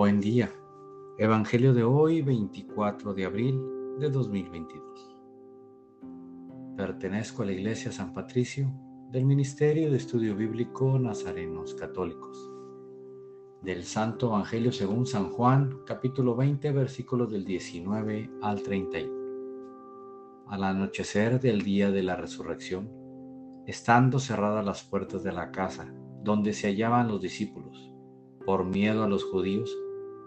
Buen día. Evangelio de hoy, 24 de abril de 2022. Pertenezco a la Iglesia San Patricio del Ministerio de Estudio Bíblico Nazarenos Católicos. Del Santo Evangelio según San Juan, capítulo 20, versículos del 19 al 31. Al anochecer del día de la resurrección, estando cerradas las puertas de la casa donde se hallaban los discípulos, por miedo a los judíos,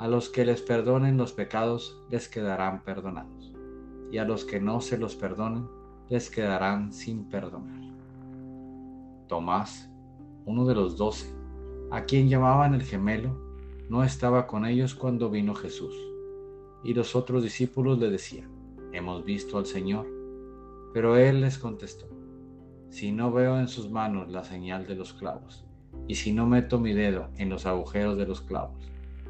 A los que les perdonen los pecados les quedarán perdonados, y a los que no se los perdonen les quedarán sin perdonar. Tomás, uno de los doce, a quien llamaban el gemelo, no estaba con ellos cuando vino Jesús, y los otros discípulos le decían, Hemos visto al Señor. Pero él les contestó, Si no veo en sus manos la señal de los clavos, y si no meto mi dedo en los agujeros de los clavos,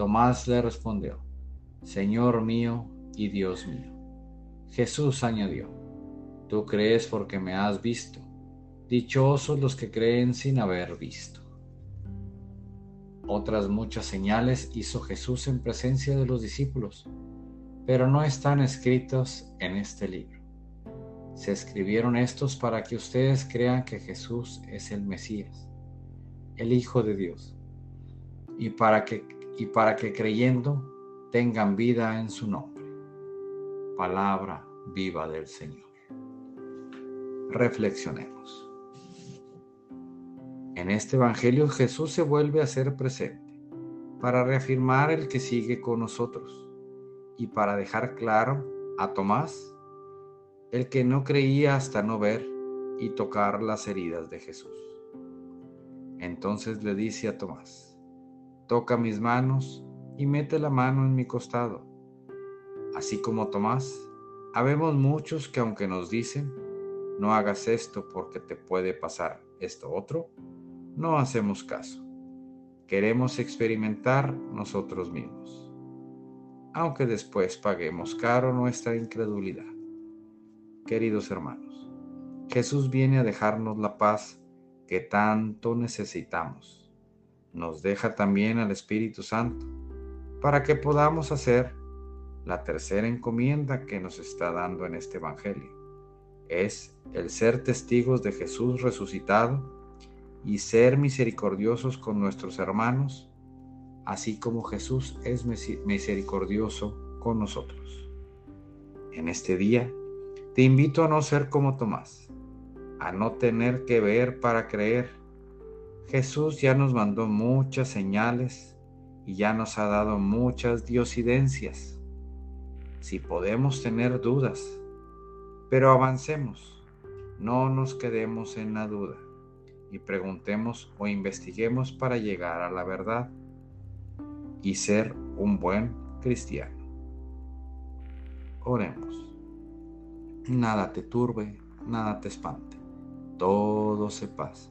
Tomás le respondió, Señor mío y Dios mío. Jesús añadió, Tú crees porque me has visto. Dichosos los que creen sin haber visto. Otras muchas señales hizo Jesús en presencia de los discípulos, pero no están escritos en este libro. Se escribieron estos para que ustedes crean que Jesús es el Mesías, el Hijo de Dios, y para que y para que creyendo tengan vida en su nombre. Palabra viva del Señor. Reflexionemos. En este Evangelio Jesús se vuelve a ser presente para reafirmar el que sigue con nosotros y para dejar claro a Tomás el que no creía hasta no ver y tocar las heridas de Jesús. Entonces le dice a Tomás, toca mis manos y mete la mano en mi costado. Así como Tomás, habemos muchos que aunque nos dicen, no hagas esto porque te puede pasar esto otro, no hacemos caso. Queremos experimentar nosotros mismos, aunque después paguemos caro nuestra incredulidad. Queridos hermanos, Jesús viene a dejarnos la paz que tanto necesitamos nos deja también al Espíritu Santo para que podamos hacer la tercera encomienda que nos está dando en este Evangelio. Es el ser testigos de Jesús resucitado y ser misericordiosos con nuestros hermanos, así como Jesús es misericordioso con nosotros. En este día, te invito a no ser como Tomás, a no tener que ver para creer, Jesús ya nos mandó muchas señales y ya nos ha dado muchas diosidencias. Si podemos tener dudas, pero avancemos, no nos quedemos en la duda y preguntemos o investiguemos para llegar a la verdad y ser un buen cristiano. Oremos. Nada te turbe, nada te espante, todo se pasa